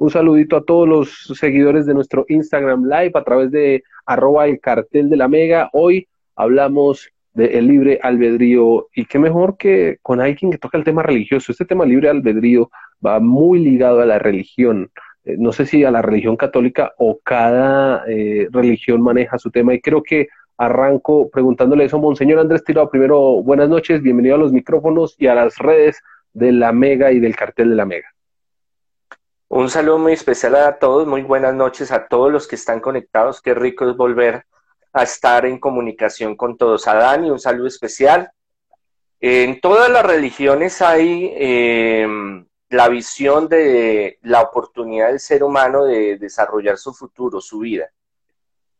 Un saludito a todos los seguidores de nuestro Instagram Live a través de arroba el cartel de la Mega. Hoy hablamos del libre albedrío y qué mejor que con alguien que toca el tema religioso. Este tema libre albedrío va muy ligado a la religión. Eh, no sé si a la religión católica o cada eh, religión maneja su tema y creo que arranco preguntándole eso Monseñor Andrés Tirado. Primero, buenas noches, bienvenido a los micrófonos y a las redes de la Mega y del cartel de la Mega. Un saludo muy especial a todos, muy buenas noches a todos los que están conectados. Qué rico es volver a estar en comunicación con todos. A Dani, un saludo especial. En todas las religiones hay em, la visión de la oportunidad del ser humano de desarrollar su futuro, su vida.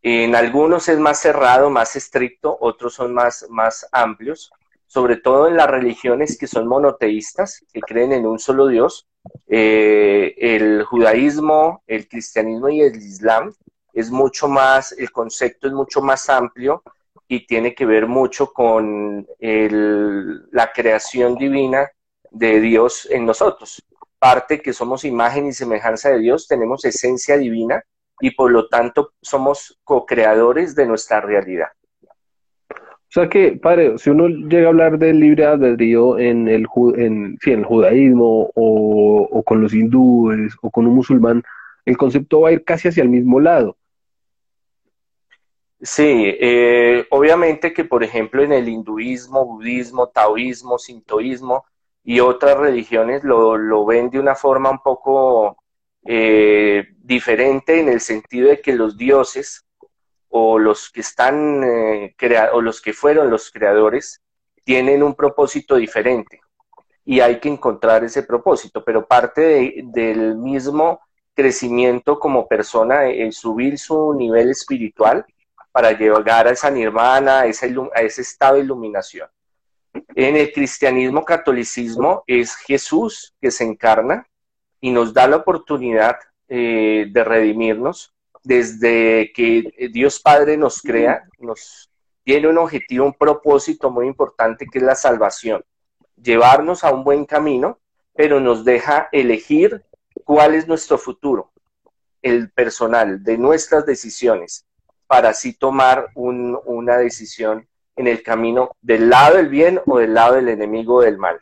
En algunos es más cerrado, más estricto, otros son más, más amplios, sobre todo en las religiones que son monoteístas, que creen en un solo Dios eh, el judaísmo, el cristianismo y el islam es mucho más, el concepto es mucho más amplio y tiene que ver mucho con la creación divina de Dios en nosotros. Parte que somos imagen y semejanza de Dios, tenemos esencia divina y por lo tanto somos co-creadores de nuestra realidad. O sea que, padre, si uno llega a hablar del libre albedrío en el, en, el judaísmo o, con los hindúes o con un musulmán, el concepto va a ir casi hacia el mismo lado. Sí, eh, obviamente que por ejemplo en el hinduismo, budismo, taoísmo, sintoísmo y otras religiones lo, ven de una forma un poco eh, diferente en el sentido de que los dioses o los que están eh, o los que fueron los creadores tienen un propósito diferente y hay que encontrar ese propósito, pero parte del mismo crecimiento como persona, el subir su nivel espiritual para llegar a esa nirvana, a, ese estado de iluminación. En el cristianismo, catolicismo, es Jesús que se encarna y nos da la oportunidad eh, de redimirnos desde que Dios Padre nos crea, nos tiene un objetivo, un propósito muy importante que es la salvación, llevarnos a un buen camino, pero nos deja elegir cuál es nuestro futuro, el personal, de nuestras decisiones, para así tomar una decisión en el camino del lado del bien o del lado del enemigo del mal.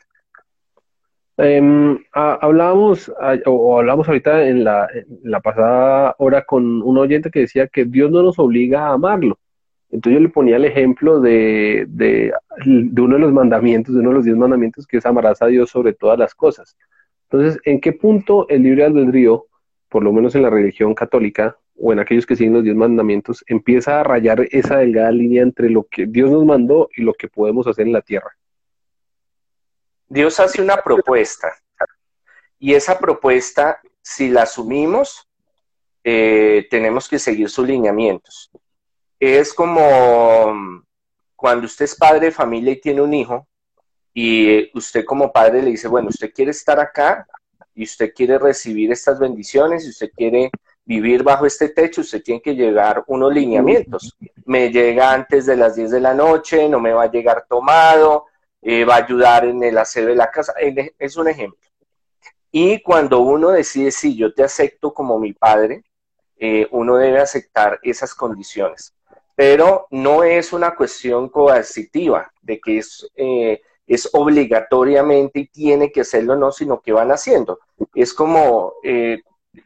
Eh, hablábamos, o hablamos ahorita en la, la, pasada hora con un oyente que decía que Dios no nos obliga a amarlo. Entonces yo le ponía el ejemplo de, de, de, uno de los mandamientos, de uno de los diez mandamientos, que es amarás a Dios sobre todas las cosas. Entonces, ¿en qué punto el libre albedrío, por lo menos en la religión católica, o en aquellos que siguen los diez mandamientos, empieza a rayar esa delgada línea entre lo que Dios nos mandó y lo que podemos hacer en la tierra? Dios hace una propuesta y esa propuesta, si la asumimos, eh, tenemos que seguir sus lineamientos. Es como mm, cuando usted es padre de familia y tiene un hijo y usted como padre le dice, bueno, usted quiere estar acá y usted quiere recibir estas bendiciones y usted quiere vivir bajo este techo, usted tiene que llegar unos lineamientos. Me llega antes de las 10 de la noche, no me va a llegar tomado, eh, va a ayudar en el aseo de la casa, es un ejemplo. Y cuando uno decide, sí, yo te acepto como mi padre, eh, uno debe aceptar esas condiciones. Pero no es una cuestión coercitiva de que es, eh, es obligatoriamente y tiene que hacerlo, no, sino que van haciendo. Es como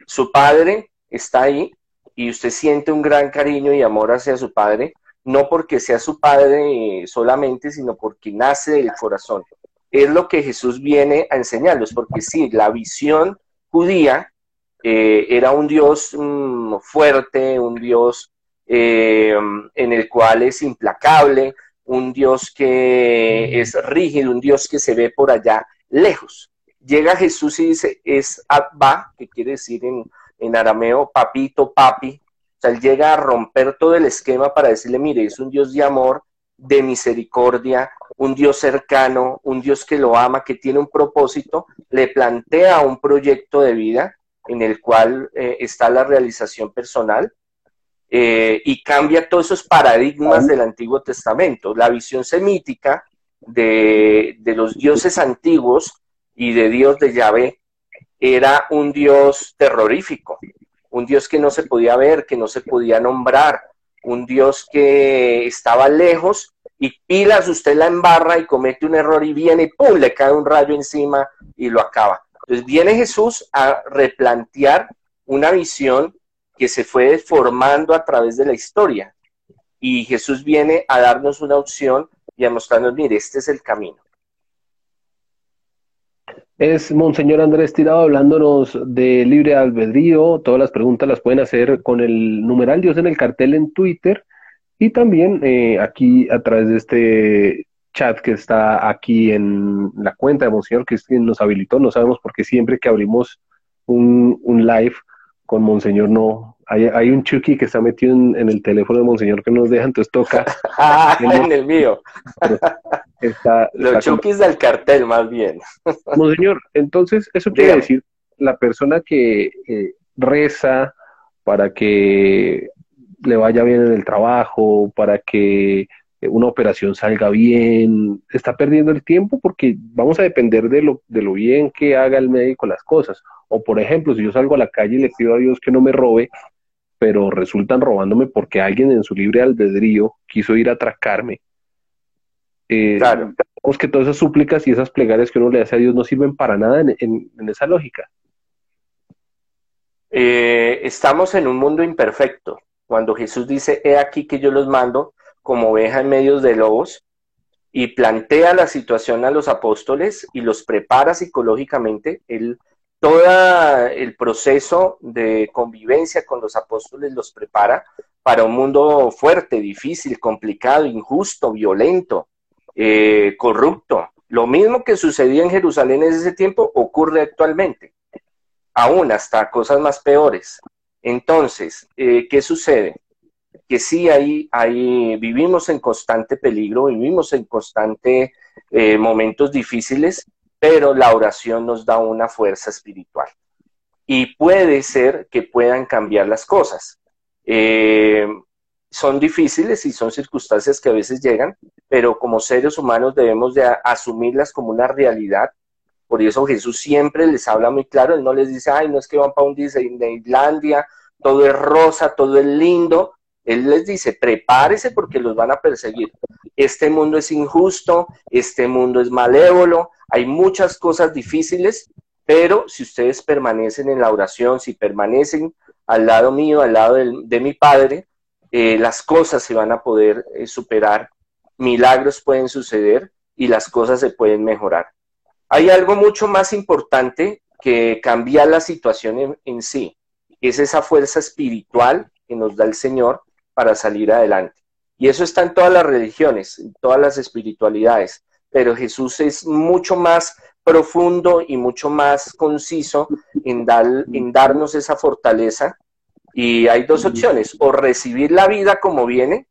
su padre está ahí y usted siente un gran cariño y amor hacia su padre, no porque sea su padre solamente, sino porque nace del corazón. Es lo que Jesús viene a enseñarlos, porque sí, la visión judía eh, era un Dios mm, fuerte, un Dios eh, en el cual es implacable, un Dios que es rígido, un Dios que se ve por allá lejos. Llega Jesús y dice, es Abba, que quiere decir en, en arameo papito, papi, o sea, él llega a romper todo el esquema para decirle, mire, es un Dios de amor, de misericordia, un Dios cercano, un Dios que lo ama, que tiene un propósito, le plantea un proyecto de vida en el cual eh, está la realización personal eh, y cambia todos esos paradigmas del Antiguo Testamento. La visión semítica de, de los dioses antiguos y de Dios de Yahvé era un Dios terrorífico, un Dios que no se podía ver, que no se podía nombrar, un Dios que estaba lejos y pilas usted la embarra y comete un error y viene y ¡pum! le cae un rayo encima y lo acaba. Entonces viene Jesús a replantear una visión que se fue formando a través de la historia. Y Jesús viene a darnos una opción y a mostrarnos, mire, este es el camino. Es Monseñor Andrés Tirado hablándonos de libre albedrío. Todas las preguntas las pueden hacer con el numeral Dios en el cartel en Twitter y también eh, aquí a través de este chat que está aquí en la cuenta de Monseñor, que nos habilitó. No sabemos por qué siempre que abrimos un live con Monseñor no. Hay, un Chucky que está metido en, el teléfono de Monseñor que nos deja, entonces toca. ah, en el mío. Está, Los Chuckys del cartel, más bien. Monseñor, entonces, eso quiere decir, la persona que eh, reza para que le vaya bien en el trabajo, para que una operación salga bien, está perdiendo el tiempo porque vamos a depender de lo, de lo bien que haga el médico las cosas. O por ejemplo, si yo salgo a la calle y le pido a Dios que no me robe, pero resultan robándome porque alguien en su libre albedrío quiso ir a atracarme. Eh, claro. que todas esas súplicas y esas plegarias que uno le hace a Dios no sirven para nada en, esa lógica. Eh, estamos en un mundo imperfecto. Cuando Jesús dice, he aquí que yo los mando, como oveja en medio de lobos y plantea la situación a los apóstoles y los prepara psicológicamente. Él, todo el proceso de convivencia con los apóstoles los prepara para un mundo fuerte, difícil, complicado, injusto, violento, eh, corrupto. Lo mismo que sucedía en Jerusalén en ese tiempo ocurre actualmente, aún hasta cosas más peores. Entonces, eh, ¿qué sucede? que sí hay, hay, vivimos en constante peligro, vivimos en constante eh, momentos difíciles, pero la oración nos da una fuerza espiritual. Y puede ser que puedan cambiar las cosas. Eh, son difíciles y son circunstancias que a veces llegan, pero como seres humanos debemos de asumirlas como una realidad. Por eso Jesús siempre les habla muy claro, él no les dice, ay, no es que van para un Disneylandia, todo es rosa, todo es lindo, él les dice, prepárese porque los van a perseguir. Este mundo es injusto, este mundo es malévolo, hay muchas cosas difíciles, pero si ustedes permanecen en la oración, si permanecen al lado mío, al lado de, mi Padre, eh, las cosas se van a poder eh, superar, milagros pueden suceder y las cosas se pueden mejorar. Hay algo mucho más importante que cambiar la situación en, en sí, es esa fuerza espiritual que nos da el Señor para salir adelante. Y eso está en todas las religiones, en todas las espiritualidades, pero Jesús es mucho más profundo y mucho más conciso en, dar, en darnos esa fortaleza. Y hay dos opciones, o recibir la vida como viene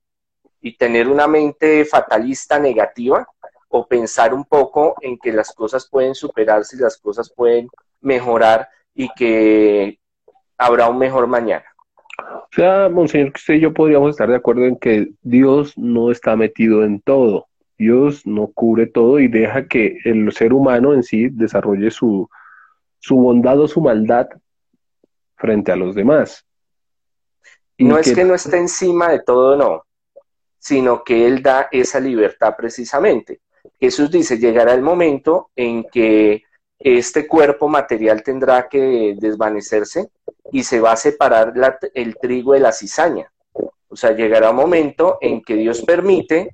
y tener una mente fatalista negativa, o pensar un poco en que las cosas pueden superarse y las cosas pueden mejorar y que habrá un mejor mañana. O sea, Monseñor, que usted y yo podríamos estar de acuerdo en que Dios no está metido en todo. Dios no cubre todo y deja que el ser humano en sí desarrolle su, su bondad o su maldad frente a los demás. no es que no esté encima de todo, no, sino que Él da esa libertad precisamente. Jesús dice, llegará el momento en que este cuerpo material tendrá que desvanecerse y se va a separar el trigo de la cizaña. O sea, llegará un momento en que Dios permite,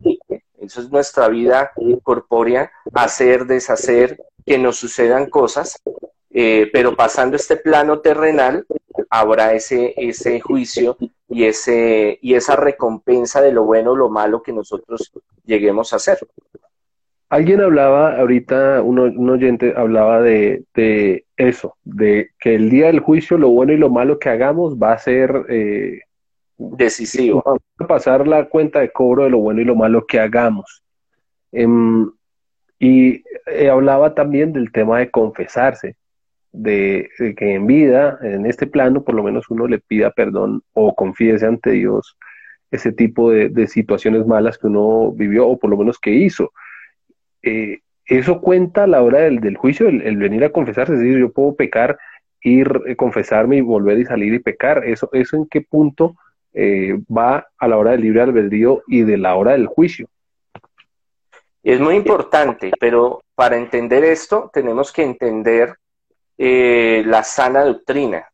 eso es nuestra vida corpórea, hacer, deshacer, que nos sucedan cosas, eh, pero pasando este plano terrenal, habrá ese, ese juicio y, ese, y esa recompensa de lo bueno o lo malo que nosotros lleguemos a hacer. Alguien hablaba ahorita, un, oyente hablaba de, eso, de que el día del juicio lo bueno y lo malo que hagamos va a ser eh, decisivo. Pasar la cuenta de cobro de lo bueno y lo malo que hagamos. Em, y eh, hablaba también del tema de confesarse. de, que en vida, en este plano, por lo menos uno le pida perdón o confiese ante Dios ese tipo de, situaciones malas que uno vivió o por lo menos que hizo. Eh, eso cuenta a la hora del, juicio, el, venir a confesarse, es decir, yo puedo pecar, ir, eh, confesarme y volver y salir y pecar. ¿Eso, eso en qué punto eh, va a la hora del libre albedrío y de la hora del juicio? Es muy importante, pero para entender esto tenemos que entender eh, la sana doctrina.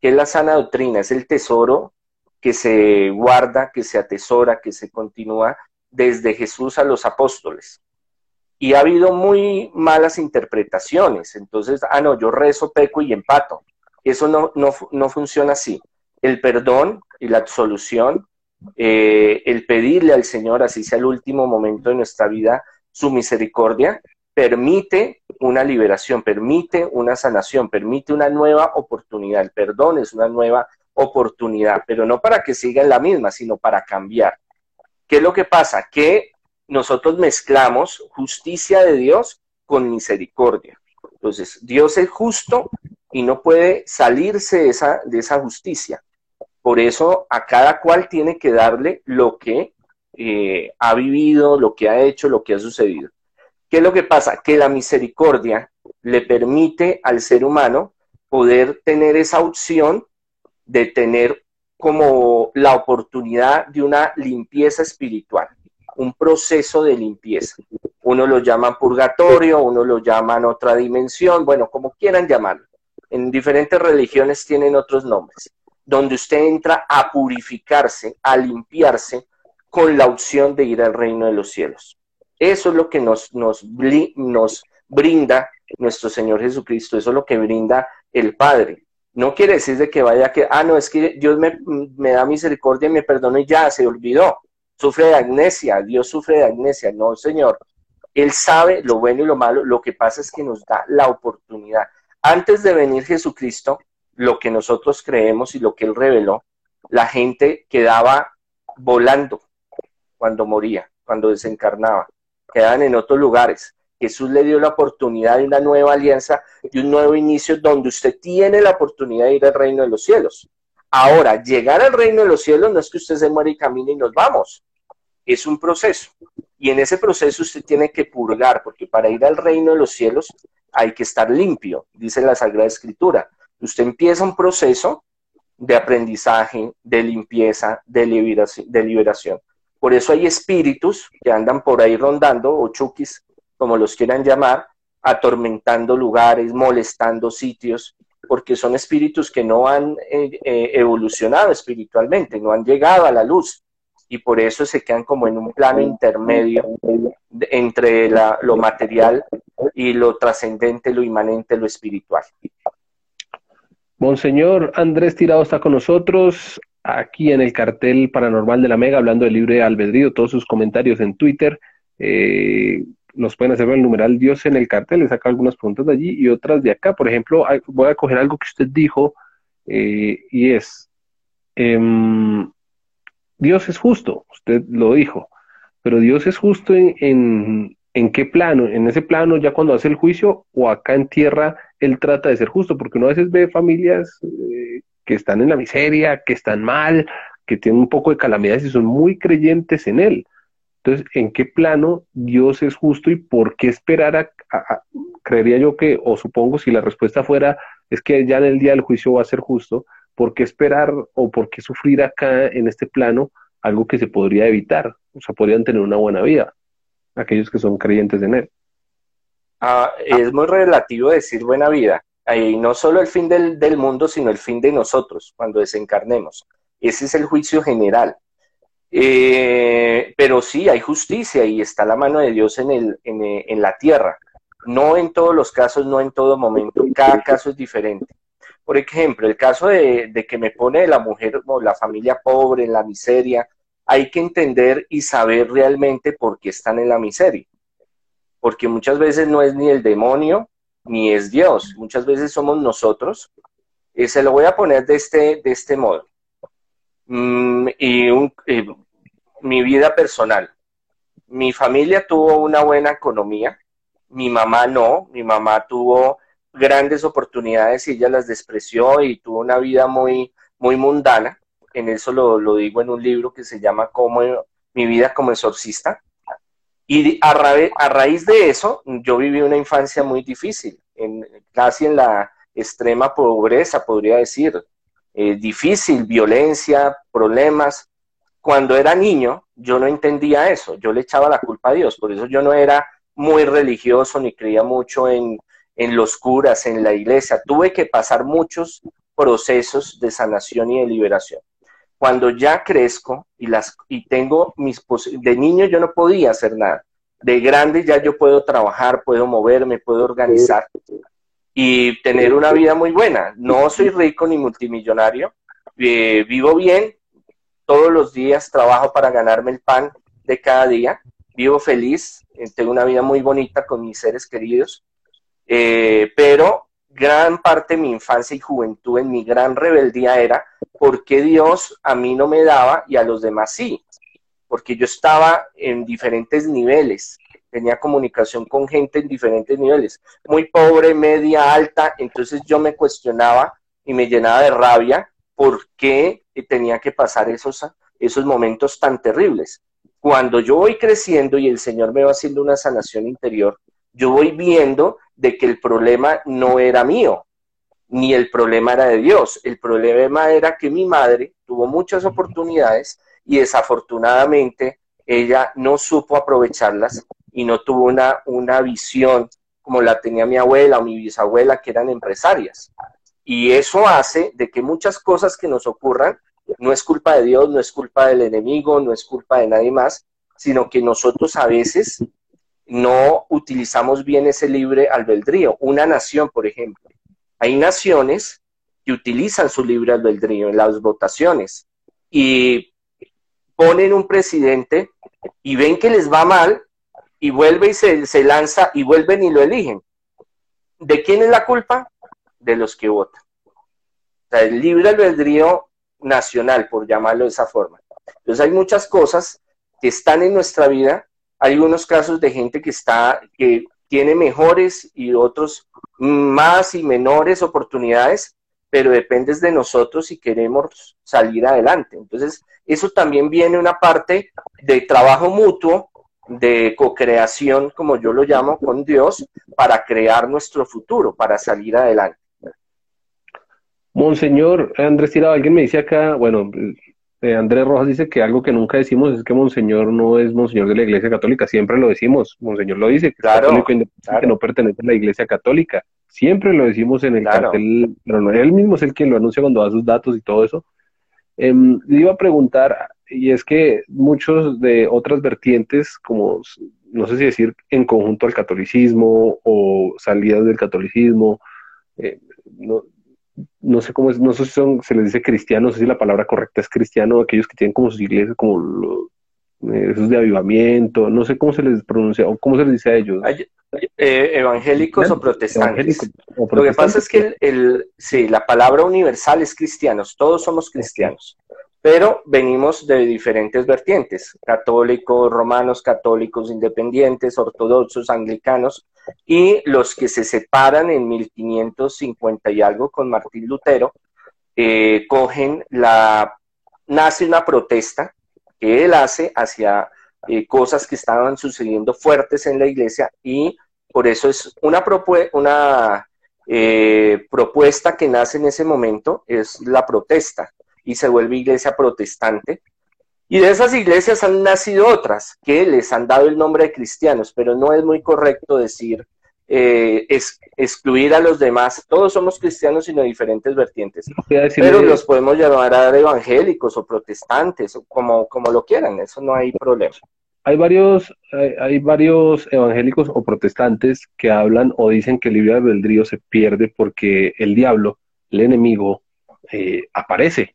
¿Qué es la sana doctrina? Es el tesoro que se guarda, que se atesora, que se continúa desde Jesús a los apóstoles. Y ha habido muy malas interpretaciones. Entonces, ah, no, yo rezo, peco y empato. Eso no, no, funciona así. El perdón y la absolución, eh, el pedirle al Señor, así sea el último momento de nuestra vida, su misericordia, permite una liberación, permite una sanación, permite una nueva oportunidad. El perdón es una nueva oportunidad, pero no para que siga en la misma, sino para cambiar. ¿Qué es lo que pasa? Que nosotros mezclamos justicia de Dios con misericordia. Entonces, Dios es justo y no puede salirse de esa, de esa justicia. Por eso a cada cual tiene que darle lo que eh, ha vivido, lo que ha hecho, lo que ha sucedido. ¿Qué es lo que pasa? Que la misericordia le permite al ser humano poder tener esa opción de tener como la oportunidad de una limpieza espiritual, un proceso de limpieza. Uno lo llama purgatorio, uno lo llaman otra dimensión, bueno, como quieran llamarlo. En diferentes religiones tienen otros nombres, donde usted entra a purificarse, a limpiarse con la opción de ir al reino de los cielos. Eso es lo que nos, nos, brinda nuestro Señor Jesucristo, eso es lo que brinda el Padre. No quiere decir de que vaya que, ah, no, es que Dios me, me da misericordia y me perdona y ya, se olvidó. Sufre de amnesia, Dios sufre de amnesia. No, Señor. Él sabe lo bueno y lo malo, lo que pasa es que nos da la oportunidad. Antes de venir Jesucristo, lo que nosotros creemos y lo que Él reveló, la gente quedaba volando cuando moría, cuando desencarnaba quedan en otros lugares. Jesús le dio la oportunidad de una nueva alianza, de un nuevo inicio donde usted tiene la oportunidad de ir al reino de los cielos. Ahora, llegar al reino de los cielos no es que usted se muere y camine y nos vamos. Es un proceso. Y en ese proceso usted tiene que purgar, porque para ir al reino de los cielos hay que estar limpio, dice la Sagrada Escritura. Usted empieza un proceso de aprendizaje, de limpieza, de liberación. De liberación. Por eso hay espíritus que andan por ahí rondando, o chukis, como los quieran llamar, atormentando lugares, molestando sitios, porque son espíritus que no han eh, eh, evolucionado espiritualmente, no han llegado a la luz, y por eso se quedan como en un plano intermedio entre lo material y lo trascendente, lo inmanente, lo espiritual. Monseñor Andrés Tirado está con nosotros aquí en el cartel paranormal de la Mega, hablando del libre albedrío, todos sus comentarios en Twitter. Eh, nos pueden hacer el numeral Dios en el cartel, le saca algunas preguntas de allí y otras de acá. Por ejemplo, voy a coger algo que usted dijo eh, y es, em, Dios es justo, usted lo dijo, pero Dios es justo en, en, qué plano, en ese plano ya cuando hace el juicio o acá en tierra él trata de ser justo, porque uno a veces ve familias eh, que están en la miseria, que están mal, que tienen un poco de calamidades y son muy creyentes en Él. Entonces, ¿en qué plano Dios es justo y por qué esperar creería yo que, o supongo si la respuesta fuera, es que ya en el día del juicio va a ser justo, ¿por qué esperar o por qué sufrir acá en este plano algo que se podría evitar? O sea, podrían tener una buena vida, aquellos que son creyentes en Él. Ah, es muy relativo decir buena vida y no solo el fin del, mundo, sino el fin de nosotros cuando desencarnemos. Ese es el juicio general. Eh, pero sí, hay justicia y está la mano de Dios en, el, en, la tierra. No en todos los casos, no en todo momento. Cada caso es diferente. Por ejemplo, el caso de, de que me pone la mujer o la familia pobre en la miseria, hay que entender y saber realmente por qué están en la miseria. Porque muchas veces no es ni el demonio, ni es Dios. Muchas veces somos nosotros. Y se lo voy a poner de este, de este modo. Mm, y mi vida personal. Mi familia tuvo una buena economía. Mi mamá no. Mi mamá tuvo grandes oportunidades y ella las despreció y tuvo una vida muy, muy mundana. En eso lo, digo en un libro que se llama Como mi vida como exorcista. Y a, a, raíz de eso, yo viví una infancia muy difícil, en, casi en la extrema pobreza, podría decir. Eh, difícil, violencia, problemas. Cuando era niño, yo no entendía eso, yo le echaba la culpa a Dios, por eso yo no era muy religioso ni creía mucho en, en los curas, en la iglesia. Tuve que pasar muchos procesos de sanación y de liberación. Cuando ya crezco y, las, y tengo mis de niño yo no podía hacer nada. De grande ya yo puedo trabajar, puedo moverme, puedo organizar y tener una vida muy buena. No soy rico ni multimillonario, eh, vivo bien, todos los días trabajo para ganarme el pan de cada día, vivo feliz, eh, tengo una vida muy bonita con mis seres queridos, eh, pero gran parte de mi infancia y juventud en mi gran rebeldía era por qué Dios a mí no me daba y a los demás sí, porque yo estaba en diferentes niveles, tenía comunicación con gente en diferentes niveles, muy pobre, media, alta, entonces yo me cuestionaba y me llenaba de rabia por qué tenía que pasar esos, esos momentos tan terribles cuando yo voy creciendo y el Señor me va haciendo una sanación interior, yo voy viendo de que el problema no era mío, ni el problema era de Dios. El problema era que mi madre tuvo muchas oportunidades y desafortunadamente ella no supo aprovecharlas y no tuvo una, una visión como la tenía mi abuela o mi bisabuela, que eran empresarias. Y eso hace de que muchas cosas que nos ocurran no es culpa de Dios, no es culpa del enemigo, no es culpa de nadie más, sino que nosotros a veces no utilizamos bien ese libre albedrío. Una nación, por ejemplo. Hay naciones que utilizan su libre albedrío en las votaciones y ponen un presidente y ven que les va mal y vuelve y se, se lanza y vuelven y lo eligen. ¿De quién es la culpa? De los que votan. O sea, el libre albedrío nacional, por llamarlo de esa forma. Entonces hay muchas cosas que están en nuestra vida, hay unos casos de gente que está, que tiene mejores y otros más y menores oportunidades, pero depende de nosotros si queremos salir adelante. Entonces, eso también viene una parte de trabajo mutuo, de co-creación, como yo lo llamo, con Dios, para crear nuestro futuro, para salir adelante. Monseñor Andrés Tirado, alguien me dice acá, bueno, eh, Andrés Rojas dice que algo que nunca decimos es que Monseñor no es Monseñor de la Iglesia Católica, siempre lo decimos, Monseñor lo dice, que claro, que no pertenece a la Iglesia Católica, siempre lo decimos en el cartel, pero no, él mismo es el que lo anuncia cuando da sus datos y todo eso. Eh, le iba a preguntar, y es que muchos de otras vertientes, como no sé si decir en conjunto al catolicismo o salidas del catolicismo, eh, no, no sé cómo es, no sé si son, se les dice cristiano, no sé si la palabra correcta es cristiano, aquellos que tienen como sus iglesias, como los, eh, esos de avivamiento, no sé cómo se les pronuncia o cómo se les dice a ellos. Eh, evangélicos o protestantes. Lo que pasa es que el, sí, la palabra universal es cristianos, todos somos cristianos pero venimos de diferentes vertientes, católicos, romanos, católicos, independientes, ortodoxos, anglicanos, y los que se separan en 1550 y algo con Martín Lutero, eh, cogen la, nace una protesta que él hace hacia eh, cosas que estaban sucediendo fuertes en la iglesia y por eso es una, una eh, propuesta que nace en ese momento, es la protesta y se vuelve iglesia protestante. Y de esas iglesias han nacido otras que les han dado el nombre de cristianos, pero no es muy correcto decir eh, es, excluir a los demás. Todos somos cristianos, sino diferentes vertientes. Pero los podemos llamar a evangélicos o protestantes, o como, como lo quieran, eso no hay problema. Hay varios, hay, varios evangélicos o protestantes que hablan o dicen que el libre albedrío se pierde porque el diablo, el enemigo, eh, aparece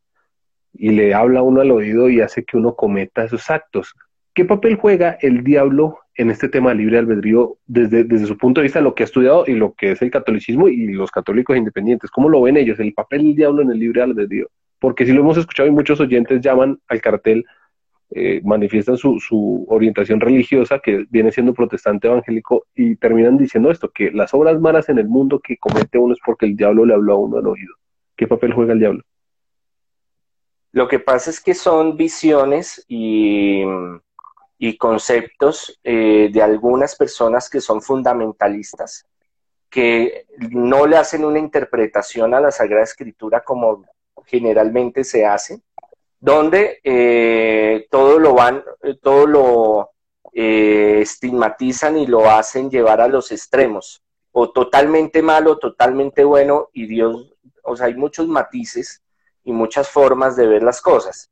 y le habla uno al oído y hace que uno cometa esos actos. ¿Qué papel juega el diablo en este tema de libre albedrío desde, desde su punto de vista, lo que ha estudiado y lo que es el catolicismo y los católicos independientes? ¿Cómo lo ven ellos, el papel del diablo en el libre albedrío? Porque si lo hemos escuchado y muchos oyentes llaman al cartel eh, manifiestan su, su, orientación religiosa, que viene siendo protestante evangélico, y terminan diciendo esto, que las obras malas en el mundo que comete uno es porque el diablo le habló a uno al oído. ¿Qué papel juega el diablo? Lo que pasa es que son visiones y, conceptos eh, de algunas personas que son fundamentalistas, que no le hacen una interpretación a la Sagrada Escritura como generalmente se hace, donde eh, todo lo van, todo lo eh, estigmatizan y lo hacen llevar a los extremos, o totalmente malo, totalmente bueno, y Dios, o sea, hay muchos matices y muchas formas de ver las cosas.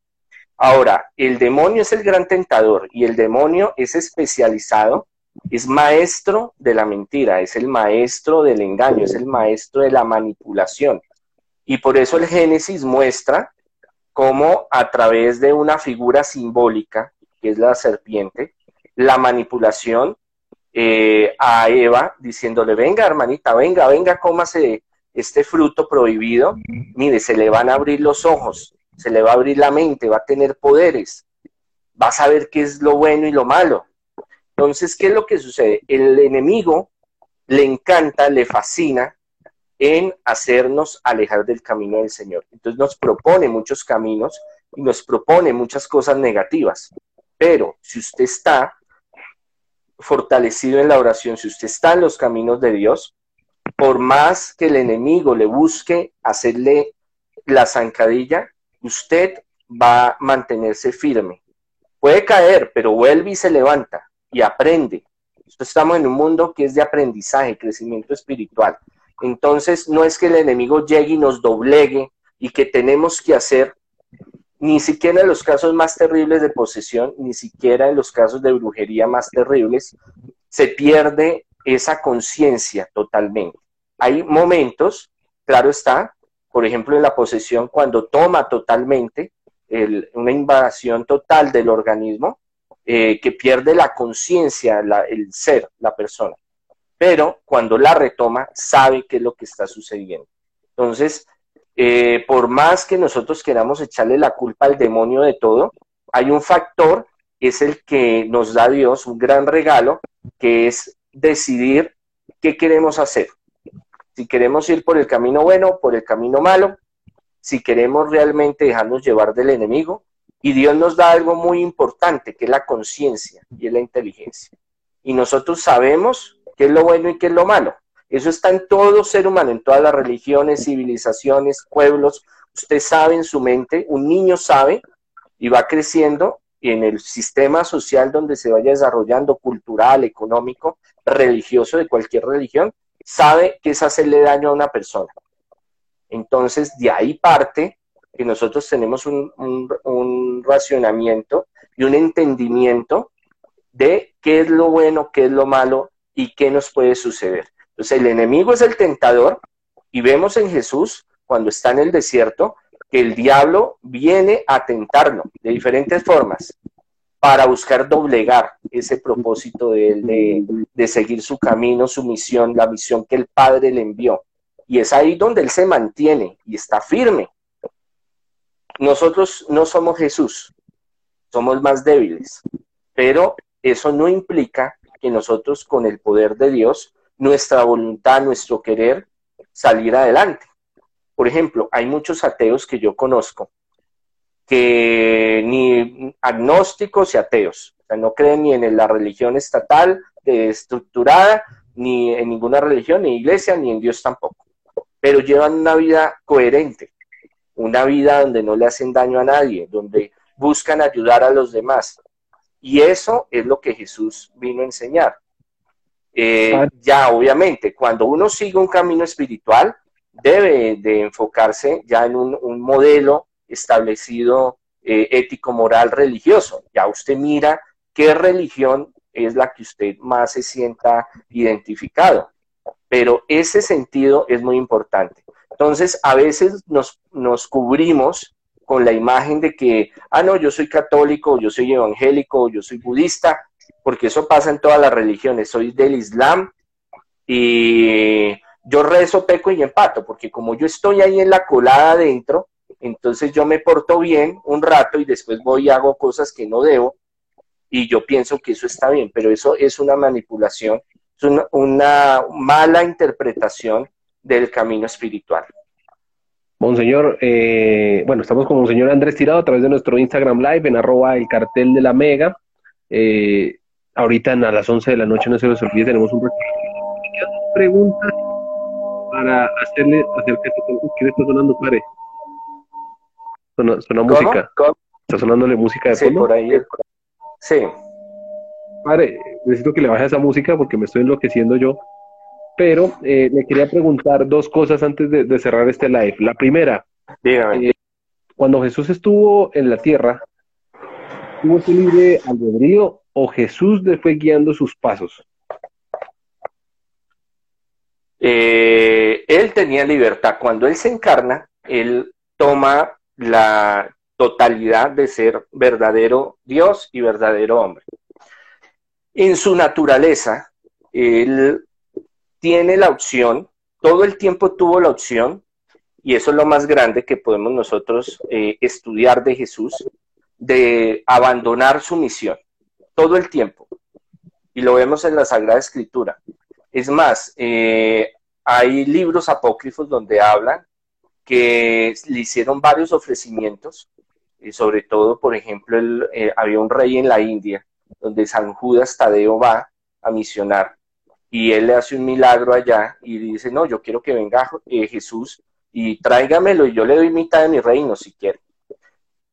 Ahora, el demonio es el gran tentador y el demonio es especializado, es maestro de la mentira, es el maestro del engaño, es el maestro de la manipulación. Y por eso el Génesis muestra cómo a través de una figura simbólica, que es la serpiente, la manipulación eh, a Eva diciéndole, venga hermanita, venga, venga, cómase este fruto prohibido, mire, se le van a abrir los ojos, se le va a abrir la mente, va a tener poderes, va a saber qué es lo bueno y lo malo. Entonces, ¿qué es lo que sucede? El enemigo le encanta, le fascina en hacernos alejar del camino del Señor. Entonces nos propone muchos caminos y nos propone muchas cosas negativas. Pero si usted está fortalecido en la oración, si usted está en los caminos de Dios, por más que el enemigo le busque hacerle la zancadilla, usted va a mantenerse firme. Puede caer, pero vuelve y se levanta y aprende. Estamos en un mundo que es de aprendizaje, crecimiento espiritual. Entonces, no es que el enemigo llegue y nos doblegue y que tenemos que hacer, ni siquiera en los casos más terribles de posesión, ni siquiera en los casos de brujería más terribles, se pierde esa conciencia totalmente. Hay momentos, claro está, por ejemplo, en la posesión, cuando toma totalmente una invasión total del organismo, eh, que pierde la conciencia, el ser, la persona pero cuando la retoma sabe qué es lo que está sucediendo. Entonces, eh, por más que nosotros queramos echarle la culpa al demonio de todo, hay un factor, es el que nos da Dios, un gran regalo, que es decidir qué queremos hacer. Si queremos ir por el camino bueno, por el camino malo, si queremos realmente dejarnos llevar del enemigo. Y Dios nos da algo muy importante, que es la conciencia y es la inteligencia. Y nosotros sabemos qué es lo bueno y qué es lo malo. Eso está en todo ser humano, en todas las religiones, civilizaciones, pueblos. Usted sabe en su mente, un niño sabe y va creciendo y en el sistema social donde se vaya desarrollando, cultural, económico, religioso, de cualquier religión, sabe que es hacerle daño a una persona. Entonces, de ahí parte que nosotros tenemos un, racionamiento y un entendimiento de qué es lo bueno, qué es lo malo y qué nos puede suceder. Entonces el enemigo es el tentador y vemos en Jesús cuando está en el desierto que el diablo viene a tentarlo de diferentes formas para buscar doblegar ese propósito de él, de, seguir su camino, su misión, la misión que el Padre le envió. Y es ahí donde él se mantiene y está firme. Nosotros no somos Jesús, somos más débiles, pero eso no implica que nosotros con el poder de Dios, nuestra voluntad, nuestro querer, salir adelante. Por ejemplo, hay muchos ateos que yo conozco que ni agnósticos y ateos, o sea, no creen ni en la religión estatal estructurada, ni en ninguna religión, ni iglesia, ni en Dios tampoco, pero llevan una vida coherente, una vida donde no le hacen daño a nadie, donde buscan ayudar a los demás, y eso es lo que Jesús vino a enseñar. Eh, ya, obviamente, cuando uno sigue un camino espiritual, debe de enfocarse ya en un, modelo establecido eh, ético, moral, religioso. Ya usted mira qué religión es la que usted más se sienta identificado. Pero ese sentido es muy importante. Entonces, a veces nos, nos cubrimos con la imagen de que, ah, no, yo soy católico, yo soy evangélico, yo soy budista, porque eso pasa en todas las religiones, soy del Islam y yo rezo, peco y empato, porque como yo estoy ahí en la colada adentro, entonces yo me porto bien un rato y después voy y hago cosas que no debo y yo pienso que eso está bien, pero eso es una manipulación, es una, mala interpretación del camino espiritual. Monseñor, eh, bueno, estamos con Monseñor Andrés Tirado a través de nuestro Instagram Live en arroba el cartel de la Mega. Eh, ahorita a las 11 de la noche, no se los olvide, tenemos un pregunta para hacerle acerca de ¿Qué está sonando, padre? Suena, música. ¿Está sonándole música de sí, Por ahí. Sí. Padre, necesito que le baje esa música porque me estoy enloqueciendo yo. Pero eh, le quería preguntar dos cosas antes de, cerrar este live. La primera, eh, cuando Jesús estuvo en la tierra, ¿tuvo ese libre albedrío o Jesús le fue guiando sus pasos? Eh, él tenía libertad. Cuando él se encarna, él toma la totalidad de ser verdadero Dios y verdadero hombre. En su naturaleza, él tiene la opción, todo el tiempo tuvo la opción, y eso es lo más grande que podemos nosotros eh, estudiar de Jesús, de abandonar su misión, todo el tiempo. Y lo vemos en la Sagrada Escritura. Es más, eh, hay libros apócrifos donde hablan que le hicieron varios ofrecimientos, y sobre todo, por ejemplo, eh, había un rey en la India, donde San Judas Tadeo va a misionar, y él le hace un milagro allá y dice, no, yo quiero que venga eh, Jesús y tráigamelo y yo le doy mitad de mi reino si quiere.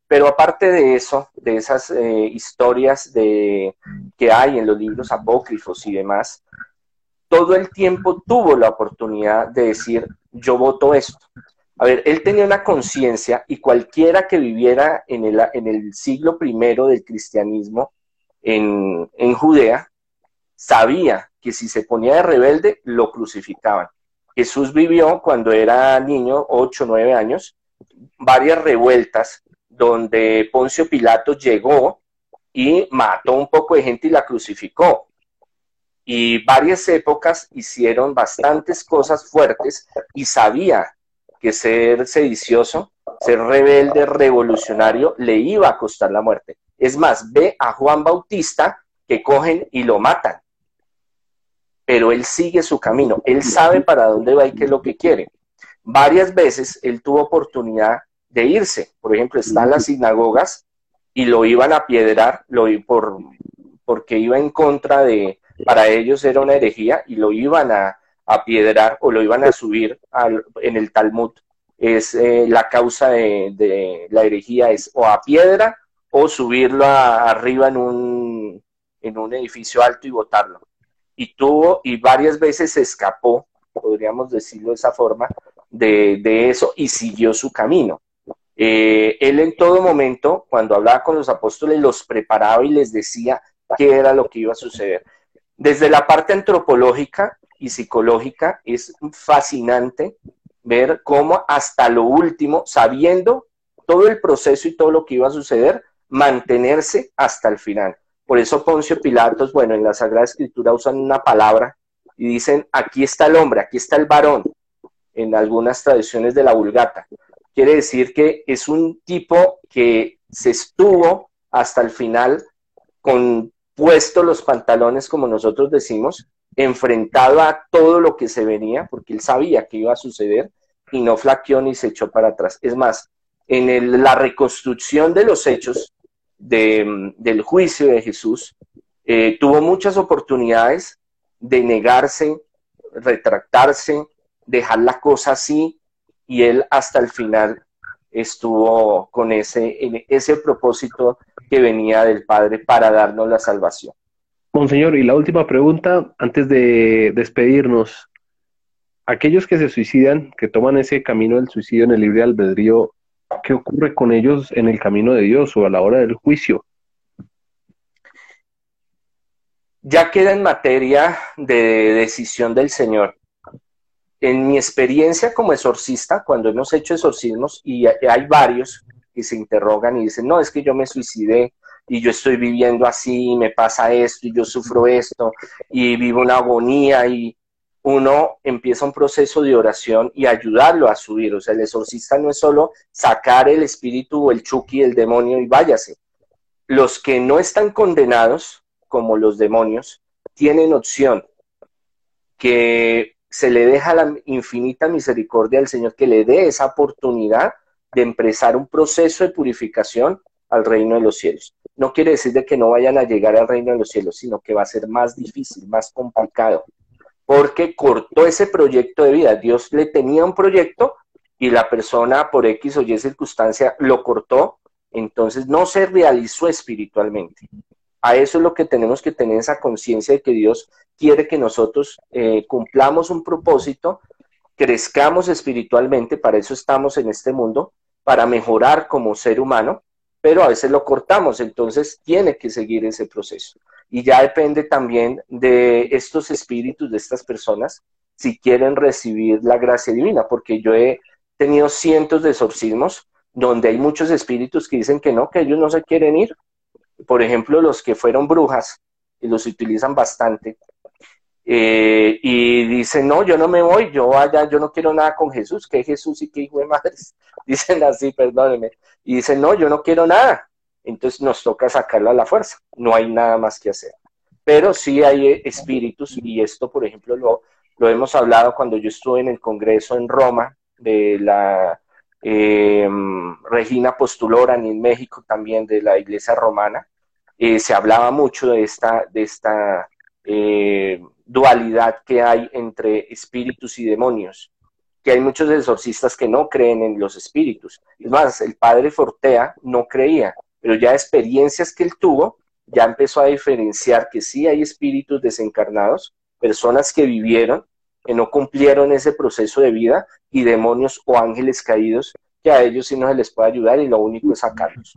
Pero aparte de eso, de esas eh, historias de, que hay en los libros apócrifos y demás, todo el tiempo tuvo la oportunidad de decir, yo voto esto. A ver, él tenía una conciencia y cualquiera que viviera en el, en el siglo primero del cristianismo en, en Judea, sabía que si se ponía de rebelde, lo crucificaban. Jesús vivió cuando era niño, 8, 9 años, varias revueltas donde Poncio Pilato llegó y mató un poco de gente y la crucificó. Y varias épocas hicieron bastantes cosas fuertes y sabía que ser sedicioso, ser rebelde, revolucionario, le iba a costar la muerte. Es más, ve a Juan Bautista que cogen y lo matan. Pero él sigue su camino, él sabe para dónde va y qué es lo que quiere. Varias veces él tuvo oportunidad de irse. Por ejemplo, están las sinagogas y lo iban a piedrar, lo, por, porque iba en contra de, para ellos era una herejía y lo iban a, a piedrar o lo iban a subir en el Talmud. Es eh, la causa de, la herejía es o a piedra o subirlo arriba en un, edificio alto y botarlo. Y tuvo, y varias veces se escapó, podríamos decirlo de esa forma, de, de eso y siguió su camino. Eh, él en todo momento, cuando hablaba con los apóstoles, los preparaba y les decía qué era lo que iba a suceder. Desde la parte antropológica y psicológica es fascinante ver cómo hasta lo último, sabiendo todo el proceso y todo lo que iba a suceder, mantenerse hasta el final. Por eso Poncio Pilatos, bueno, en la Sagrada Escritura usan una palabra y dicen, aquí está el hombre, aquí está el varón, en algunas tradiciones de la Vulgata. Quiere decir que es un tipo que se estuvo hasta el final con puesto los pantalones, como nosotros decimos, enfrentado a todo lo que se venía, porque él sabía que iba a suceder y no flaqueó ni se echó para atrás. Es más, en la reconstrucción de los hechos del juicio de Jesús, eh, tuvo muchas oportunidades de negarse, retractarse, dejar la cosa así, y él hasta el final estuvo con ese, ese propósito que venía del Padre para darnos la salvación. Monseñor, y la última pregunta, antes de despedirnos. Aquellos que se suicidan, que toman ese camino del suicidio en el libre albedrío, ¿qué ocurre con ellos en el camino de Dios o a la hora del juicio? Ya queda en materia de decisión del Señor en mi experiencia como exorcista, cuando hemos hecho exorcismos y hay varios que se interrogan y dicen, no, es que yo me suicidé y yo estoy viviendo así y me pasa esto y yo sufro esto y vivo una agonía y uno empieza un proceso de oración y ayudarlo a subir. O sea, el exorcista no es solo sacar el espíritu o el chuki, el demonio y váyase. Los que no están condenados, como los demonios, tienen opción que se le deja la infinita misericordia al Señor que le dé esa oportunidad de empezar un proceso de purificación al reino de los cielos. No quiere decir de que no vayan a llegar al reino de los cielos, sino que va a ser más difícil, más complicado, porque cortó ese proyecto de vida. Dios le tenía un proyecto y la persona por X o Y circunstancia lo cortó, entonces no se realizó espiritualmente. A eso es lo que tenemos que tener esa conciencia de que Dios quiere que nosotros eh, cumplamos un propósito, crezcamos espiritualmente, para eso estamos en este mundo, para mejorar como ser humano, pero a veces lo cortamos, entonces tiene que seguir ese proceso. Y ya depende también de estos espíritus, de estas personas, si quieren recibir la gracia divina, porque yo he tenido cientos de exorcismos donde hay muchos espíritus que dicen que no, que ellos no se quieren ir, por ejemplo, los que fueron brujas, y los utilizan bastante, eh, y dicen, no, yo no me voy, yo allá, yo no quiero nada con Jesús, que Jesús y que hijo de madres, dicen así, perdónenme, y dicen, no, yo no quiero nada, entonces nos toca sacarlo a la fuerza, no hay nada más que hacer. Pero sí hay espíritus, y esto, por ejemplo, lo, lo hemos hablado cuando yo estuve en el Congreso en Roma de la eh, Regina Postuloran en México también de la Iglesia Romana, eh, se hablaba mucho de esta, de esta eh, dualidad que hay entre espíritus y demonios, que hay muchos exorcistas que no creen en los espíritus. Es más, el padre Fortea no creía, pero ya experiencias que él tuvo, ya empezó a diferenciar que sí hay espíritus desencarnados, personas que vivieron que no cumplieron ese proceso de vida y demonios o ángeles caídos que a ellos sí no se les puede ayudar y lo único es sacarlos.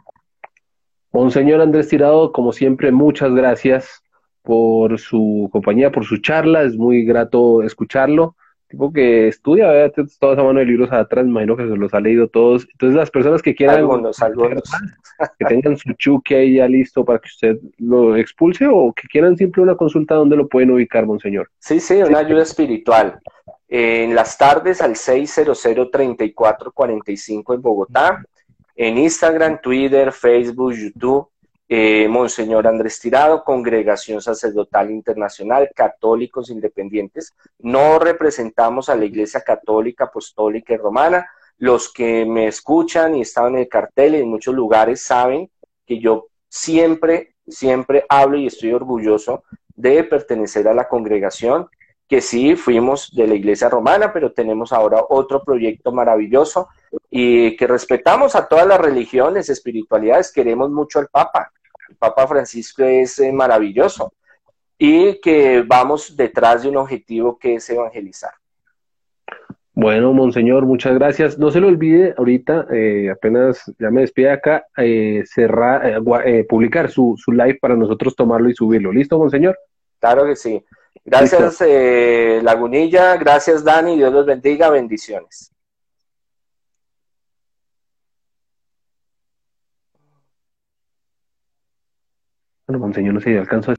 Monseñor Andrés Tirado, como siempre, muchas gracias por su compañía, por su charla, es muy grato escucharlo. Tipo que estudia, ¿verdad? toda esa mano de libros atrás, imagino que se los ha leído todos. Entonces, las personas que quieran que tengan su chuque ahí ya listo para que usted lo expulse o que quieran siempre una consulta, ¿dónde lo pueden ubicar, monseñor? Sí, sí, una ayuda espiritual. En las tardes al 600-3445 en Bogotá, en Instagram, Twitter, Facebook, YouTube, eh, Monseñor Andrés Tirado, Congregación Sacerdotal Internacional, Católicos Independientes. No representamos a la Iglesia Católica, Apostólica y Romana. Los que me escuchan y estaban en el cartel en muchos lugares saben que yo siempre, siempre hablo y estoy orgulloso de pertenecer a la congregación, que sí fuimos de la Iglesia Romana, pero tenemos ahora otro proyecto maravilloso y que respetamos a todas las religiones, espiritualidades, queremos mucho al Papa Papa Francisco es eh, maravilloso y que vamos detrás de un objetivo que es evangelizar. Bueno, Monseñor, muchas gracias. No se lo olvide ahorita, eh, apenas ya me despide acá, eh, cerrar, publicar su, su, live para nosotros tomarlo y subirlo. ¿Listo, Monseñor? Claro que sí. Gracias, Lagunilla. Gracias, Dani. Dios los bendiga. Bendiciones. Bueno, Monseñor, no sé si alcanzó